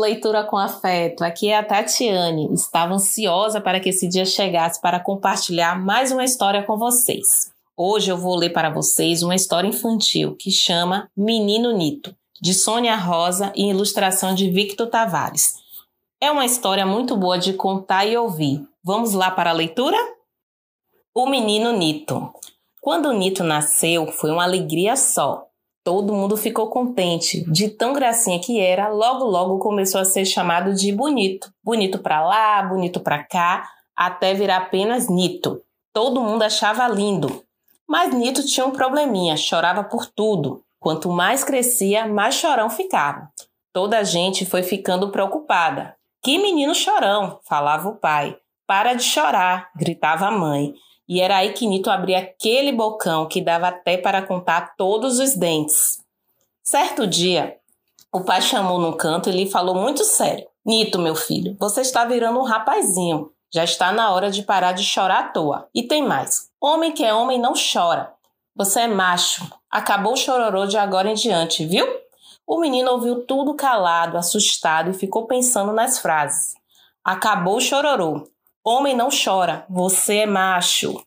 Leitura com Afeto. Aqui é a Tatiane. Estava ansiosa para que esse dia chegasse para compartilhar mais uma história com vocês. Hoje eu vou ler para vocês uma história infantil que chama Menino Nito, de Sônia Rosa e ilustração de Victor Tavares. É uma história muito boa de contar e ouvir. Vamos lá para a leitura? O Menino Nito. Quando o Nito nasceu, foi uma alegria só. Todo mundo ficou contente. De tão gracinha que era, logo logo começou a ser chamado de bonito. Bonito para lá, bonito para cá, até virar apenas Nito. Todo mundo achava lindo. Mas Nito tinha um probleminha, chorava por tudo. Quanto mais crescia, mais chorão ficava. Toda a gente foi ficando preocupada. Que menino chorão, falava o pai. Para de chorar, gritava a mãe. E era aí que Nito abria aquele bocão que dava até para contar todos os dentes. Certo dia, o pai chamou num canto e lhe falou muito sério: Nito, meu filho, você está virando um rapazinho. Já está na hora de parar de chorar à toa. E tem mais: homem que é homem não chora. Você é macho. Acabou o chororô de agora em diante, viu? O menino ouviu tudo calado, assustado e ficou pensando nas frases. Acabou o chororô. Homem não chora, você é macho.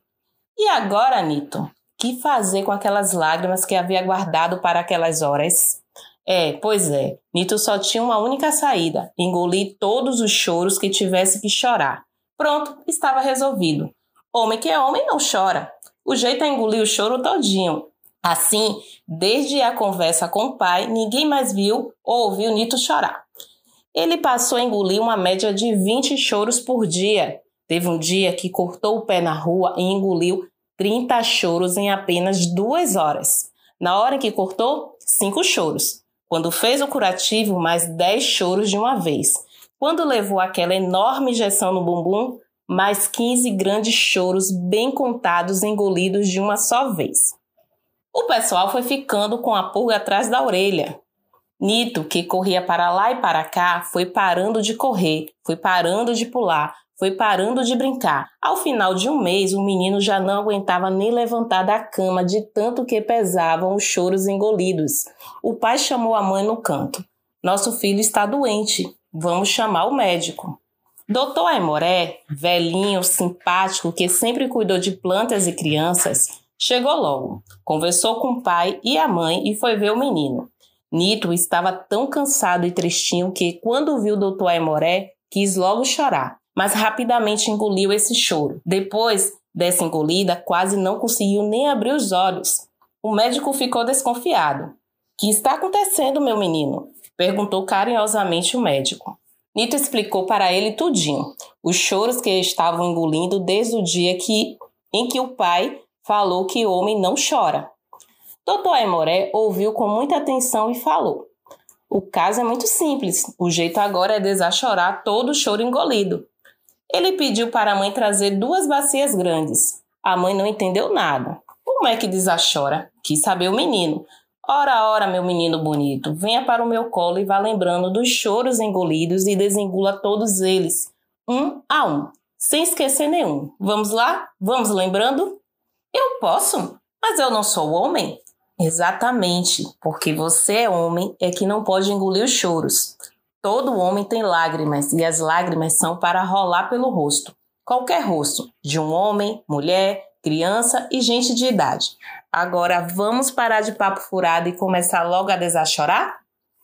E agora, Nito? Que fazer com aquelas lágrimas que havia guardado para aquelas horas? É, pois é, Nito só tinha uma única saída: engolir todos os choros que tivesse que chorar. Pronto, estava resolvido. Homem que é homem não chora. O jeito é engolir o choro todinho. Assim, desde a conversa com o pai, ninguém mais viu ou ouviu Nito chorar. Ele passou a engolir uma média de 20 choros por dia. Teve um dia que cortou o pé na rua e engoliu 30 choros em apenas duas horas. Na hora em que cortou, cinco choros. Quando fez o curativo, mais 10 choros de uma vez. Quando levou aquela enorme injeção no bumbum, mais 15 grandes choros bem contados engolidos de uma só vez. O pessoal foi ficando com a pulga atrás da orelha. Nito, que corria para lá e para cá, foi parando de correr, foi parando de pular, foi parando de brincar. Ao final de um mês, o menino já não aguentava nem levantar da cama de tanto que pesavam os choros engolidos. O pai chamou a mãe no canto. Nosso filho está doente. Vamos chamar o médico. Doutor Aimoré, velhinho, simpático, que sempre cuidou de plantas e crianças, chegou logo. Conversou com o pai e a mãe e foi ver o menino. Nito estava tão cansado e tristinho que, quando viu o doutor Aimoré, quis logo chorar, mas rapidamente engoliu esse choro. Depois dessa engolida, quase não conseguiu nem abrir os olhos. O médico ficou desconfiado. Que está acontecendo, meu menino? perguntou carinhosamente o médico. Nito explicou para ele tudinho, os choros que estavam engolindo desde o dia que, em que o pai falou que homem não chora. Doutor Aimoré ouviu com muita atenção e falou: O caso é muito simples. O jeito agora é desachorar todo o choro engolido. Ele pediu para a mãe trazer duas bacias grandes. A mãe não entendeu nada. Como é que desachora? Quis saber o menino. Ora, ora, meu menino bonito, venha para o meu colo e vá lembrando dos choros engolidos e desengula todos eles, um a um, sem esquecer nenhum. Vamos lá? Vamos lembrando? Eu posso, mas eu não sou homem. Exatamente, porque você é homem é que não pode engolir os choros. Todo homem tem lágrimas e as lágrimas são para rolar pelo rosto. Qualquer rosto, de um homem, mulher, criança e gente de idade. Agora vamos parar de papo furado e começar logo a desachorar?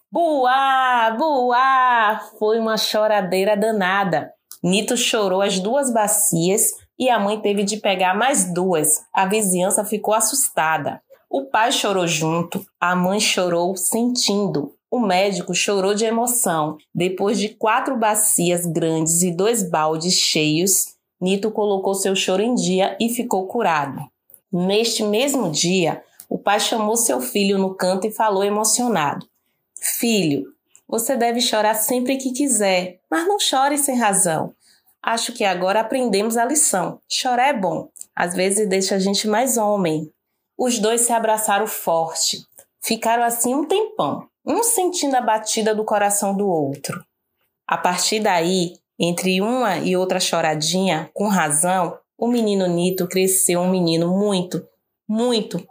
Buá, buá! Foi uma choradeira danada. Nito chorou as duas bacias e a mãe teve de pegar mais duas. A vizinhança ficou assustada. O pai chorou junto, a mãe chorou sentindo. O médico chorou de emoção. Depois de quatro bacias grandes e dois baldes cheios, Nito colocou seu choro em dia e ficou curado. Neste mesmo dia, o pai chamou seu filho no canto e falou emocionado: Filho, você deve chorar sempre que quiser, mas não chore sem razão. Acho que agora aprendemos a lição. Chorar é bom, às vezes deixa a gente mais homem. Os dois se abraçaram forte. Ficaram assim um tempão, um sentindo a batida do coração do outro. A partir daí, entre uma e outra choradinha, com razão, o menino Nito cresceu um menino muito, muito,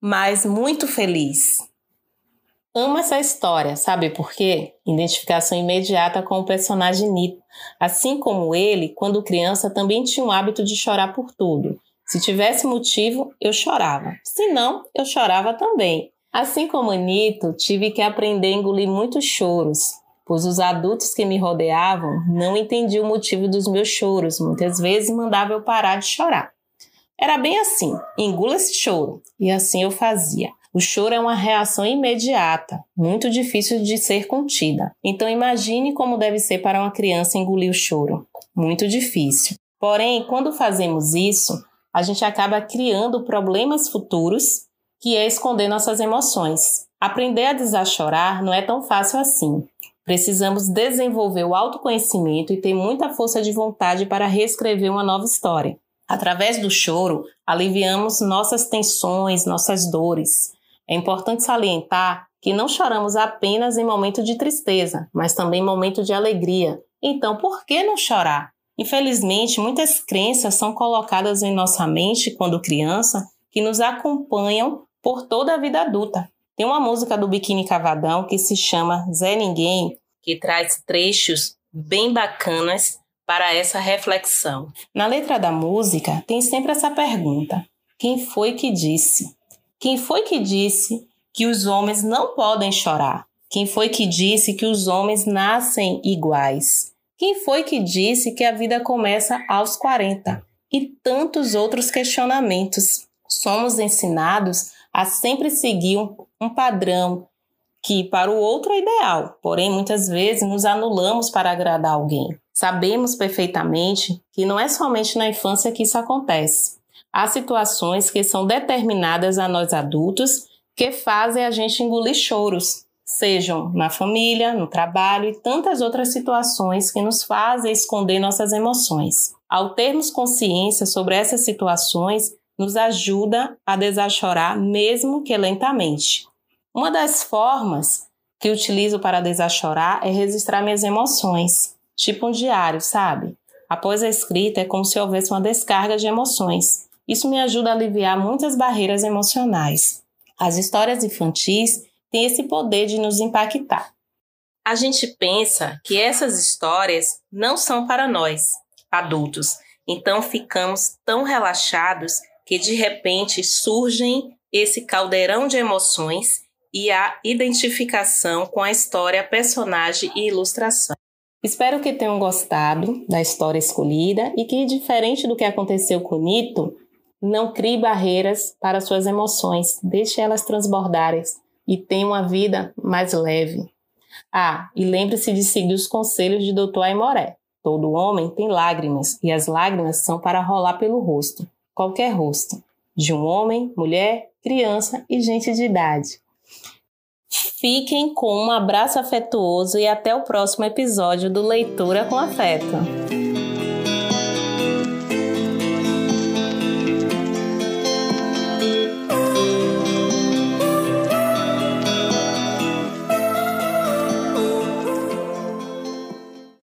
mas muito feliz. Amo essa história, sabe por quê? Identificação imediata com o personagem Nito. Assim como ele, quando criança, também tinha o hábito de chorar por tudo. Se tivesse motivo, eu chorava. Se não, eu chorava também. Assim como Nito, tive que aprender a engolir muitos choros, pois os adultos que me rodeavam não entendiam o motivo dos meus choros. Muitas vezes mandava eu parar de chorar. Era bem assim: engula esse choro. E assim eu fazia. O choro é uma reação imediata, muito difícil de ser contida. Então imagine como deve ser para uma criança engolir o choro. Muito difícil. Porém, quando fazemos isso, a gente acaba criando problemas futuros, que é esconder nossas emoções. Aprender a desachorar não é tão fácil assim. Precisamos desenvolver o autoconhecimento e ter muita força de vontade para reescrever uma nova história. Através do choro, aliviamos nossas tensões, nossas dores. É importante salientar que não choramos apenas em momento de tristeza, mas também em momento de alegria. Então, por que não chorar? Infelizmente, muitas crenças são colocadas em nossa mente quando criança que nos acompanham por toda a vida adulta. Tem uma música do Biquíni Cavadão que se chama Zé Ninguém, que traz trechos bem bacanas para essa reflexão. Na letra da música tem sempre essa pergunta: quem foi que disse? Quem foi que disse que os homens não podem chorar? Quem foi que disse que os homens nascem iguais? Quem foi que disse que a vida começa aos 40? E tantos outros questionamentos. Somos ensinados a sempre seguir um, um padrão que para o outro é ideal, porém muitas vezes nos anulamos para agradar alguém. Sabemos perfeitamente que não é somente na infância que isso acontece. Há situações que são determinadas a nós adultos que fazem a gente engolir choros, sejam na família, no trabalho e tantas outras situações que nos fazem esconder nossas emoções. Ao termos consciência sobre essas situações, nos ajuda a desachorar, mesmo que lentamente. Uma das formas que utilizo para desachorar é registrar minhas emoções, tipo um diário, sabe? Após a escrita, é como se houvesse uma descarga de emoções. Isso me ajuda a aliviar muitas barreiras emocionais. As histórias infantis têm esse poder de nos impactar. A gente pensa que essas histórias não são para nós, adultos, então ficamos tão relaxados que de repente surgem esse caldeirão de emoções e a identificação com a história, personagem e ilustração. Espero que tenham gostado da história escolhida e que, diferente do que aconteceu com Nito, não crie barreiras para suas emoções, deixe elas transbordarem e tenha uma vida mais leve. Ah, e lembre-se de seguir os conselhos de Dr. Aimoré. Todo homem tem lágrimas e as lágrimas são para rolar pelo rosto, qualquer rosto, de um homem, mulher, criança e gente de idade. Fiquem com um abraço afetuoso e até o próximo episódio do Leitura com Afeto.